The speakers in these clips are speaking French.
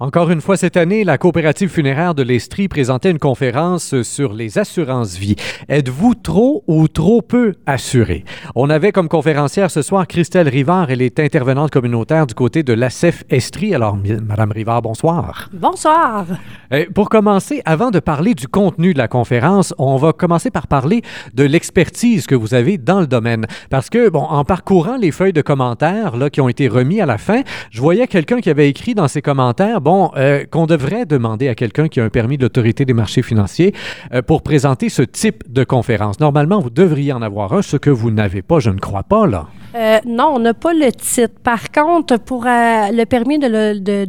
Encore une fois cette année, la coopérative funéraire de l'Estrie présentait une conférence sur les assurances-vie. Êtes-vous trop ou trop peu assuré? On avait comme conférencière ce soir Christelle Rivard, elle est intervenante communautaire du côté de l'ACEF Estrie. Alors, Madame Rivard, bonsoir. Bonsoir. Euh, pour commencer, avant de parler du contenu de la conférence, on va commencer par parler de l'expertise que vous avez dans le domaine. Parce que, bon, en parcourant les feuilles de commentaires là, qui ont été remis à la fin, je voyais quelqu'un qui avait écrit dans ses commentaires, euh, qu'on devrait demander à quelqu'un qui a un permis de l'autorité des marchés financiers euh, pour présenter ce type de conférence. Normalement, vous devriez en avoir un, ce que vous n'avez pas, je ne crois pas, là. Euh, non, on n'a pas le titre. Par contre, pour le permis de,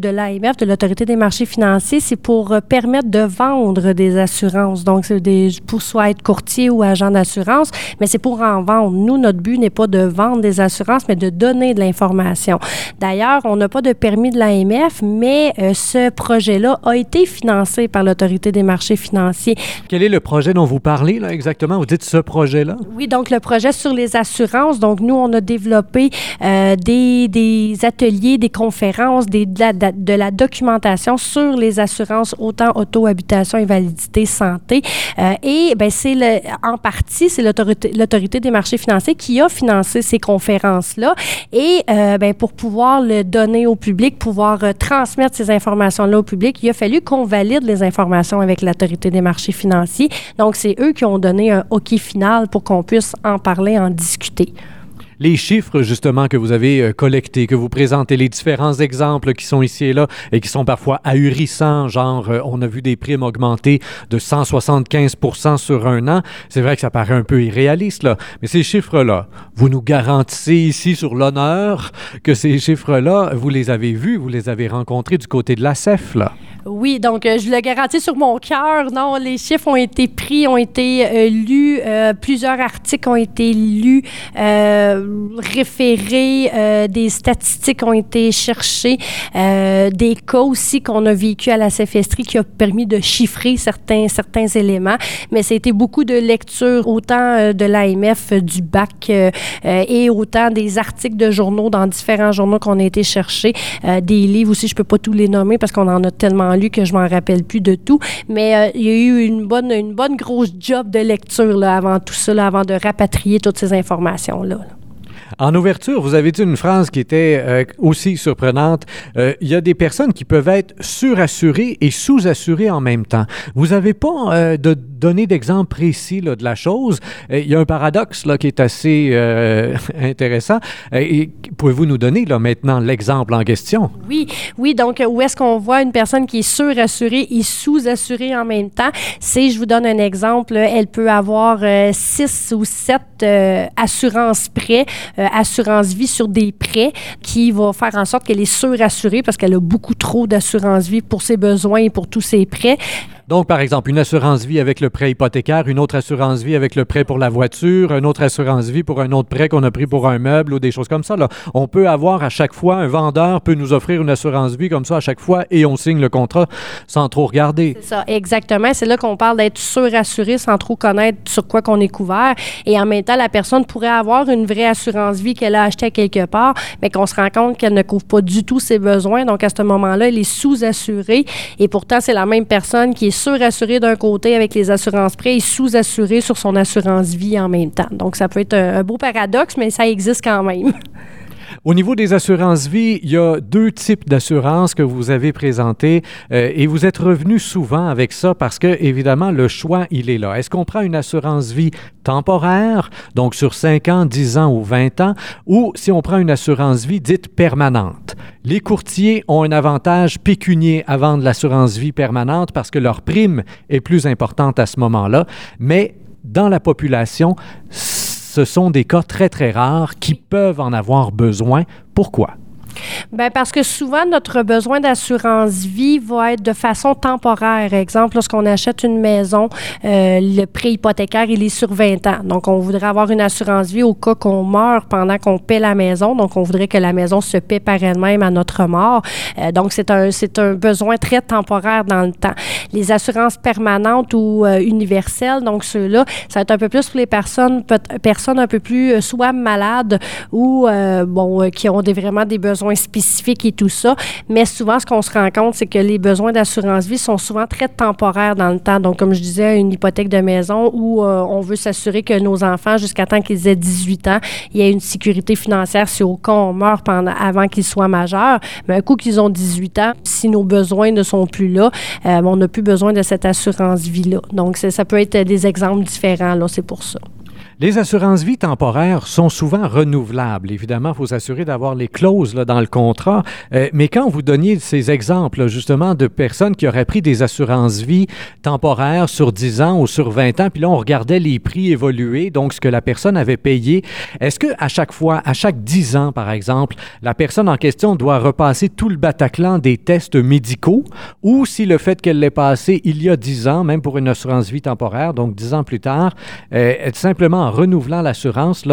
l'AMF, de l'Autorité des marchés financiers, c'est pour permettre de vendre des assurances. Donc, c'est des, pour soit être courtier ou agent d'assurance, mais c'est pour en vendre. Nous, notre but n'est pas de vendre des assurances, mais de donner de l'information. D'ailleurs, on n'a pas de permis de l'AMF, mais ce projet-là a été financé par l'Autorité des marchés financiers. Quel est le projet dont vous parlez, là, exactement? Vous dites ce projet-là? Oui, donc le projet sur les assurances. Donc, nous, on a développé euh, des, des, ateliers, des conférences, des, de, la, de, la, documentation sur les assurances, autant auto, habitation, invalidité, santé. Euh, et ben c'est en partie, c'est l'autorité des marchés financiers qui a financé ces conférences-là. Et euh, ben, pour pouvoir le donner au public, pouvoir transmettre ces informations informations-là au public, il a fallu qu'on valide les informations avec l'autorité des marchés financiers. Donc, c'est eux qui ont donné un OK final pour qu'on puisse en parler, en discuter les chiffres justement que vous avez euh, collectés, que vous présentez, les différents exemples qui sont ici et là et qui sont parfois ahurissants, genre euh, on a vu des primes augmenter de 175 sur un an. C'est vrai que ça paraît un peu irréaliste, là, mais ces chiffres-là, vous nous garantissez ici sur l'honneur que ces chiffres-là, vous les avez vus, vous les avez rencontrés du côté de la CEF, là. Oui, donc euh, je le garantis sur mon cœur. Non, les chiffres ont été pris, ont été euh, lus, euh, plusieurs articles ont été lus, référés, des statistiques ont été cherchées, des cas aussi qu'on a vécu à la CFSTRI qui a permis de chiffrer certains, certains éléments. Mais c'était beaucoup de lectures, autant de l'AMF, du BAC et autant des articles de journaux dans différents journaux qu'on a été chercher, des livres aussi, je peux pas tous les nommer parce qu'on en a tellement lu que je m'en rappelle plus de tout. Mais euh, il y a eu une bonne, une bonne grosse job de lecture là, avant tout ça, avant de rapatrier toutes ces informations-là. là en ouverture, vous avez dit une phrase qui était euh, aussi surprenante. Euh, il y a des personnes qui peuvent être surassurées et sous-assurées en même temps. Vous n'avez pas euh, de donné d'exemple précis de la chose. il y a un paradoxe qui est assez intéressant. Pouvez-vous nous donner maintenant l'exemple en question? Oui, oui. Donc, où est-ce qu'on voit une personne qui est surassurée et sous-assurée en même temps? C'est, je vous donne un exemple, elle peut avoir six ou sept assurances prêts euh, assurance vie sur des prêts qui va faire en sorte qu'elle est surassurée parce qu'elle a beaucoup trop d'assurance vie pour ses besoins et pour tous ses prêts. Donc, par exemple, une assurance vie avec le prêt hypothécaire, une autre assurance vie avec le prêt pour la voiture, une autre assurance vie pour un autre prêt qu'on a pris pour un meuble ou des choses comme ça. Là. On peut avoir à chaque fois, un vendeur peut nous offrir une assurance vie comme ça à chaque fois et on signe le contrat sans trop regarder. C'est ça, exactement. C'est là qu'on parle d'être surassuré sans trop connaître sur quoi qu'on est couvert. Et en même temps, la personne pourrait avoir une vraie assurance vie qu'elle a achetée quelque part, mais qu'on se rend compte qu'elle ne couvre pas du tout ses besoins. Donc, à ce moment-là, elle est sous-assurée. Et pourtant, c'est la même personne qui est surassuré d'un côté avec les assurances prêts et sous-assuré sur son assurance vie en même temps. Donc, ça peut être un, beau paradoxe, mais ça existe quand même. Au niveau des assurances vie, il y a deux types d'assurances que vous avez présentées euh, et vous êtes revenu souvent avec ça parce que, évidemment, le choix, il est là. Est-ce qu'on prend une assurance vie temporaire, donc sur 5 ans, 10 ans ou 20 ans, ou si on prend une assurance vie dite permanente? Les courtiers ont un avantage pécunier à vendre l'assurance vie permanente parce que leur prime est plus importante à ce moment-là, mais dans la population, ce sont des cas très, très rares qui peuvent en avoir besoin. Pourquoi? Bien, parce que souvent, notre besoin d'assurance vie va être de façon temporaire. Exemple, lorsqu'on achète une maison, euh, le prêt hypothécaire, il est sur 20 ans. Donc, on voudrait avoir une assurance vie au cas qu'on meurt pendant qu'on paie la maison. Donc, on voudrait que la maison se paie par elle-même à notre mort. Euh, donc, c'est un, c'est un besoin très temporaire dans le temps. Les assurances permanentes ou euh, universelles, donc ceux-là, ça va être un peu plus pour les personnes, personnes un peu plus soit malades ou, bon, qui ont vraiment des besoins spécifiques et tout ça. Mais souvent, ce qu'on se rend compte, c'est que les besoins d'assurance vie sont souvent très temporaires dans le temps. Donc, comme je disais, une hypothèque de maison où euh, on veut s'assurer que nos enfants, jusqu'à temps qu'ils aient 18 ans, il y ait une sécurité financière si au cas on meurt avant qu'ils soient majeurs. Mais un coup qu'ils ont 18 ans, si nos besoins ne sont plus là, euh, on n'a plus besoin de cette assurance vie-là. Donc, ça peut être des exemples différents, là, c'est pour ça. Les assurances vie temporaires sont souvent renouvelables. Évidemment, il faut s'assurer d'avoir les clauses là, dans le contrat. Euh, mais quand vous donniez ces exemples, justement, de personnes qui auraient pris des assurances vie temporaires sur 10 ans ou sur 20 ans, puis là, on regardait les prix évoluer, donc ce que la personne avait payé, est-ce que à chaque fois, à chaque 10 ans, par exemple, la personne en question doit repasser tout le Bataclan des tests médicaux? Ou si le fait qu'elle l'ait passé il y a 10 ans, même pour une assurance vie temporaire, donc 10 ans plus tard, euh, simplement en renouvelant l'assurance,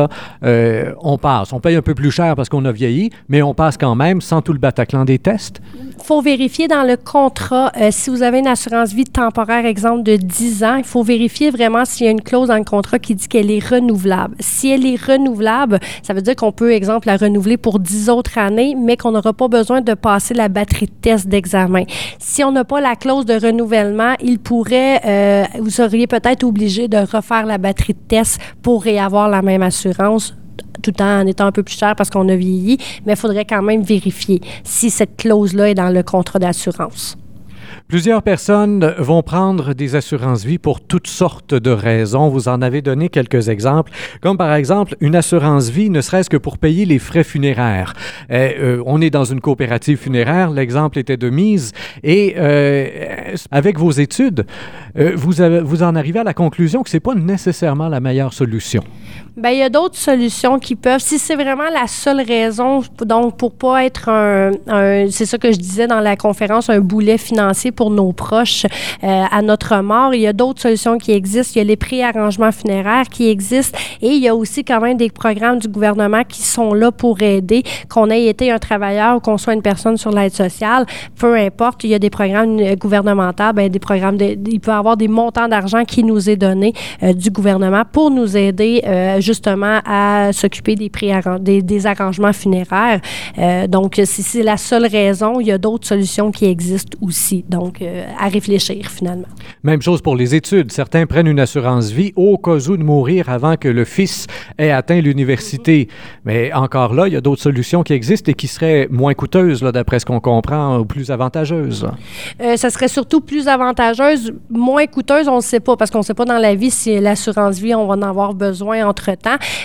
euh, on passe. On paye un peu plus cher parce qu'on a vieilli, mais on passe quand même sans tout le Bataclan des tests. Il faut vérifier dans le contrat, euh, si vous avez une assurance vie temporaire, exemple de 10 ans, il faut vérifier vraiment s'il y a une clause dans le contrat qui dit qu'elle est renouvelable. Si elle est renouvelable, ça veut dire qu'on peut, exemple, la renouveler pour 10 autres années, mais qu'on n'aura pas besoin de passer la batterie de test d'examen. Si on n'a pas la clause de renouvellement, il pourrait, euh, vous seriez peut-être obligé de refaire la batterie de test pour réavoir la même assurance tout en étant un peu plus cher parce qu'on a vieilli, mais il faudrait quand même vérifier si cette clause-là est dans le contrat d'assurance. Plusieurs personnes vont prendre des assurances-vie pour toutes sortes de raisons. Vous en avez donné quelques exemples, comme par exemple une assurance-vie, ne serait-ce que pour payer les frais funéraires. Euh, euh, on est dans une coopérative funéraire, l'exemple était de mise, et euh, avec vos études, vous, avez, vous en arrivez à la conclusion que ce n'est pas nécessairement la meilleure solution. Bien, il y a d'autres solutions qui peuvent, si c'est vraiment la seule raison, donc pour pas être un, c'est ça que je disais dans la conférence, un boulet financier pour nos proches euh, à notre mort, il y a d'autres solutions qui existent. Il y a les préarrangements funéraires qui existent et il y a aussi quand même des programmes du gouvernement qui sont là pour aider, qu'on ait été un travailleur ou qu'on soit une personne sur l'aide sociale, peu importe, il y a des programmes gouvernementaux, bien, des programmes, de, il peut y avoir des montants d'argent qui nous est donné euh, du gouvernement pour nous aider euh, justement à s'occuper des, des, des, arrangements funéraires. Euh, donc, si c'est la seule raison, il y a d'autres solutions qui existent aussi. Donc, euh, à réfléchir finalement. Même chose pour les études. Certains prennent une assurance vie au cas où de mourir avant que le fils ait atteint l'université. Mais encore là, il y a d'autres solutions qui existent et qui seraient moins coûteuses, d'après ce qu'on comprend, ou plus avantageuses. Euh, ça serait surtout plus avantageuse, moins coûteuse, on ne sait pas, parce qu'on ne sait pas dans la vie si l'assurance vie, on va en avoir besoin entre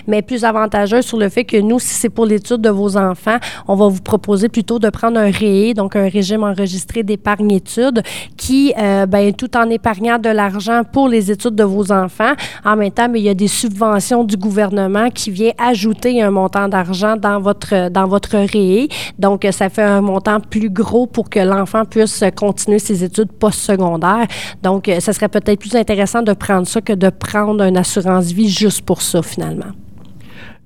mais plus avantageuse sur le fait que nous, si c'est pour l'étude de vos enfants, on va vous proposer plutôt de prendre un REE, donc un régime enregistré d'épargne études, qui, euh, ben, tout en épargnant de l'argent pour les études de vos enfants, en même temps, mais il y a des subventions du gouvernement qui vient ajouter un montant d'argent dans votre, dans votre REE. Donc, ça fait un montant plus gros pour que l'enfant puisse continuer ses études postsecondaires. Donc, ça serait peut-être plus intéressant de prendre ça que de prendre une assurance vie juste pour ça. alma.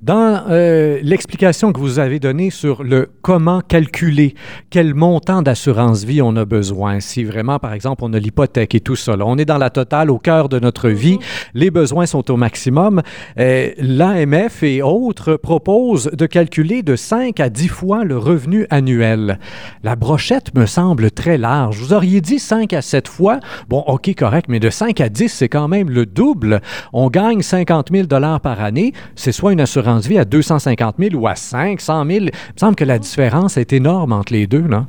Dans euh, l'explication que vous avez donnée sur le comment calculer quel montant d'assurance vie on a besoin, si vraiment, par exemple, on a l'hypothèque et tout ça, on est dans la totale au cœur de notre vie, les besoins sont au maximum, euh, l'AMF et autres proposent de calculer de 5 à 10 fois le revenu annuel. La brochette me semble très large. Vous auriez dit 5 à 7 fois. Bon, OK, correct, mais de 5 à 10, c'est quand même le double. On gagne 50 000 par année. C'est soit une assurance vie à 250 000 ou à 500 000. Il me semble que la différence est énorme entre les deux, non?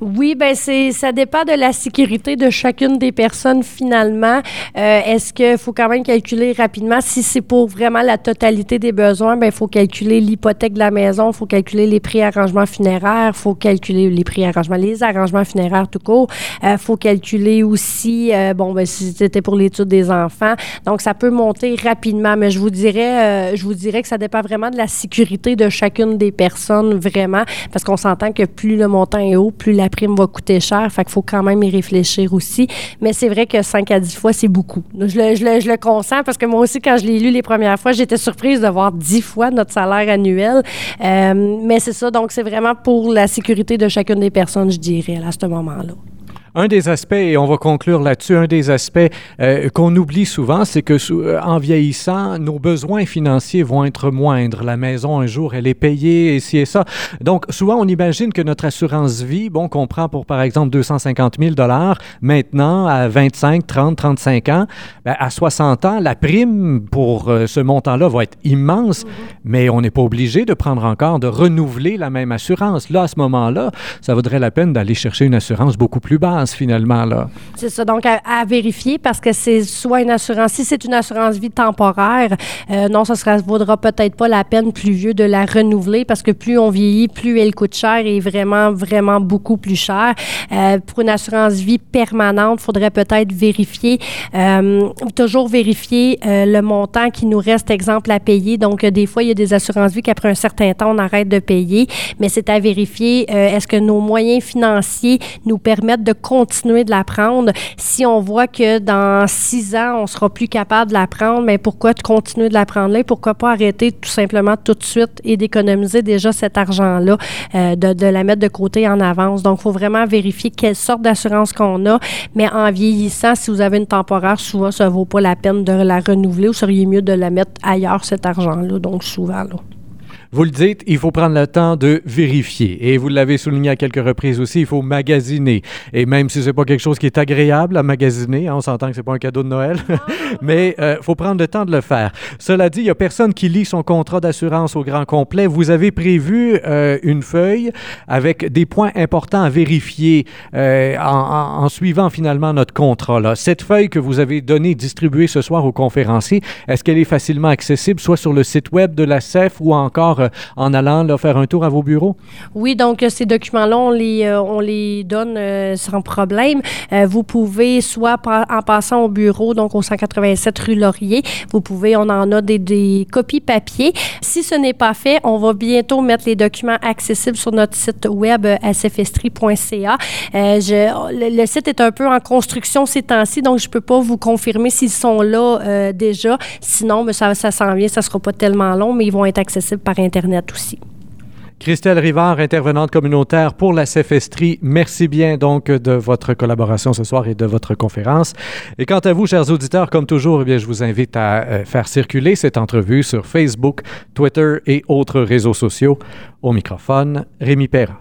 Oui, bien, ça dépend de la sécurité de chacune des personnes finalement. Euh, est-ce qu'il faut quand même calculer rapidement? Si c'est pour vraiment la totalité des besoins, bien, il faut calculer l'hypothèque de la maison, il faut calculer les prix arrangements funéraires, il faut calculer les prix arrangements, les arrangements funéraires tout court. Il euh, faut calculer aussi, euh, bon, ben, si c'était pour l'étude des enfants. Donc, ça peut monter rapidement, mais je vous dirais, je vous dirais que ça dépend vraiment de la sécurité de chacune des personnes, vraiment, parce qu'on s'entend que plus le montant est haut, plus la prime va coûter cher. Fait qu'il faut quand même y réfléchir aussi. Mais c'est vrai que 5 à 10 fois, c'est beaucoup. Je le, je, le, je le, consens parce que moi aussi, quand je l'ai lu les premières fois, j'étais surprise de voir 10 fois notre salaire annuel. Euh, mais c'est ça, donc c'est vraiment pour la sécurité de chacune des personnes, je dirais, à ce moment-là. Un des aspects, et on va conclure là-dessus, un des aspects euh, qu'on oublie souvent, c'est que euh, en vieillissant, nos besoins financiers vont être moindres. La maison, un jour, elle est payée, et ci et ça. Donc, souvent, on imagine que notre assurance vie, bon, qu'on prend pour, par exemple, 250 000 maintenant, à 25, 30, 35 ans, ben, à 60 ans, la prime pour euh, ce montant-là va être immense, mm-hmm. mais on n'est pas obligé de prendre encore, de renouveler la même assurance. Là, à ce moment-là, ça vaudrait la peine d'aller chercher une assurance beaucoup plus basse, finalement. C'est ça. Donc, à, vérifier parce que c'est soit une assurance, si c'est une assurance vie temporaire, euh, non, ça ne vaudra peut-être pas la peine plus vieux de la renouveler parce que plus on vieillit, plus elle coûte cher et vraiment, vraiment beaucoup plus cher. Euh, pour une assurance vie permanente, il faudrait peut-être vérifier, euh, toujours vérifier le montant qui nous reste, exemple, à payer. Donc, des fois, il y a des assurances vie qu'après un certain temps, on arrête de payer, mais c'est à vérifier, est-ce que nos moyens financiers nous permettent de continuer de la prendre. Si on voit que dans six ans, on sera plus capable de la prendre, mais pourquoi continuer de la prendre là? Pourquoi pas arrêter tout simplement tout de suite et d'économiser déjà cet argent-là, euh, de, la mettre de côté en avance? Donc, il faut vraiment vérifier quelle sorte d'assurance qu'on a. Mais en vieillissant, si vous avez une temporaire, souvent, ça ne vaut pas la peine de la renouveler ou seriez mieux de la mettre ailleurs, cet argent-là. Donc, souvent, là. Vous le dites, il faut prendre le temps de vérifier. Et vous l'avez souligné à quelques reprises aussi, il faut magasiner. Et même si c'est pas quelque chose qui est agréable à magasiner, hein, on s'entend que c'est pas un cadeau de Noël, mais il euh, faut prendre le temps de le faire. Cela dit, il y a personne qui lit son contrat d'assurance au grand complet. Vous avez prévu euh, une feuille avec des points importants à vérifier euh, en, en, suivant finalement notre contrat. Là. Cette feuille que vous avez donnée, distribuée ce soir aux conférenciers, est-ce qu'elle est facilement accessible, soit sur le site web de la CEF ou encore euh, en allant faire un tour à vos bureaux? Oui, donc euh, ces documents-là, on les, euh, donne sans problème. vous pouvez, soit en passant au bureau, donc au 187 rue Laurier, vous pouvez, on en a des, copies papier. Si ce n'est pas fait, on va bientôt mettre les documents accessibles sur notre site web sfestri.ca. le, le, site est un peu en construction ces temps-ci, donc je ne peux pas vous confirmer s'ils sont là déjà. Sinon, mais ça, ça s'en vient, ça ne sera pas tellement long, mais ils vont être accessibles par Internet Christelle Rivard, intervenante communautaire pour la CFSTRI, merci bien donc de votre collaboration ce soir et de votre conférence. Et quant à vous, chers auditeurs, comme toujours, eh bien, je vous invite à euh, faire circuler cette entrevue sur Facebook, Twitter et autres réseaux sociaux. Au microphone, Rémi Perra.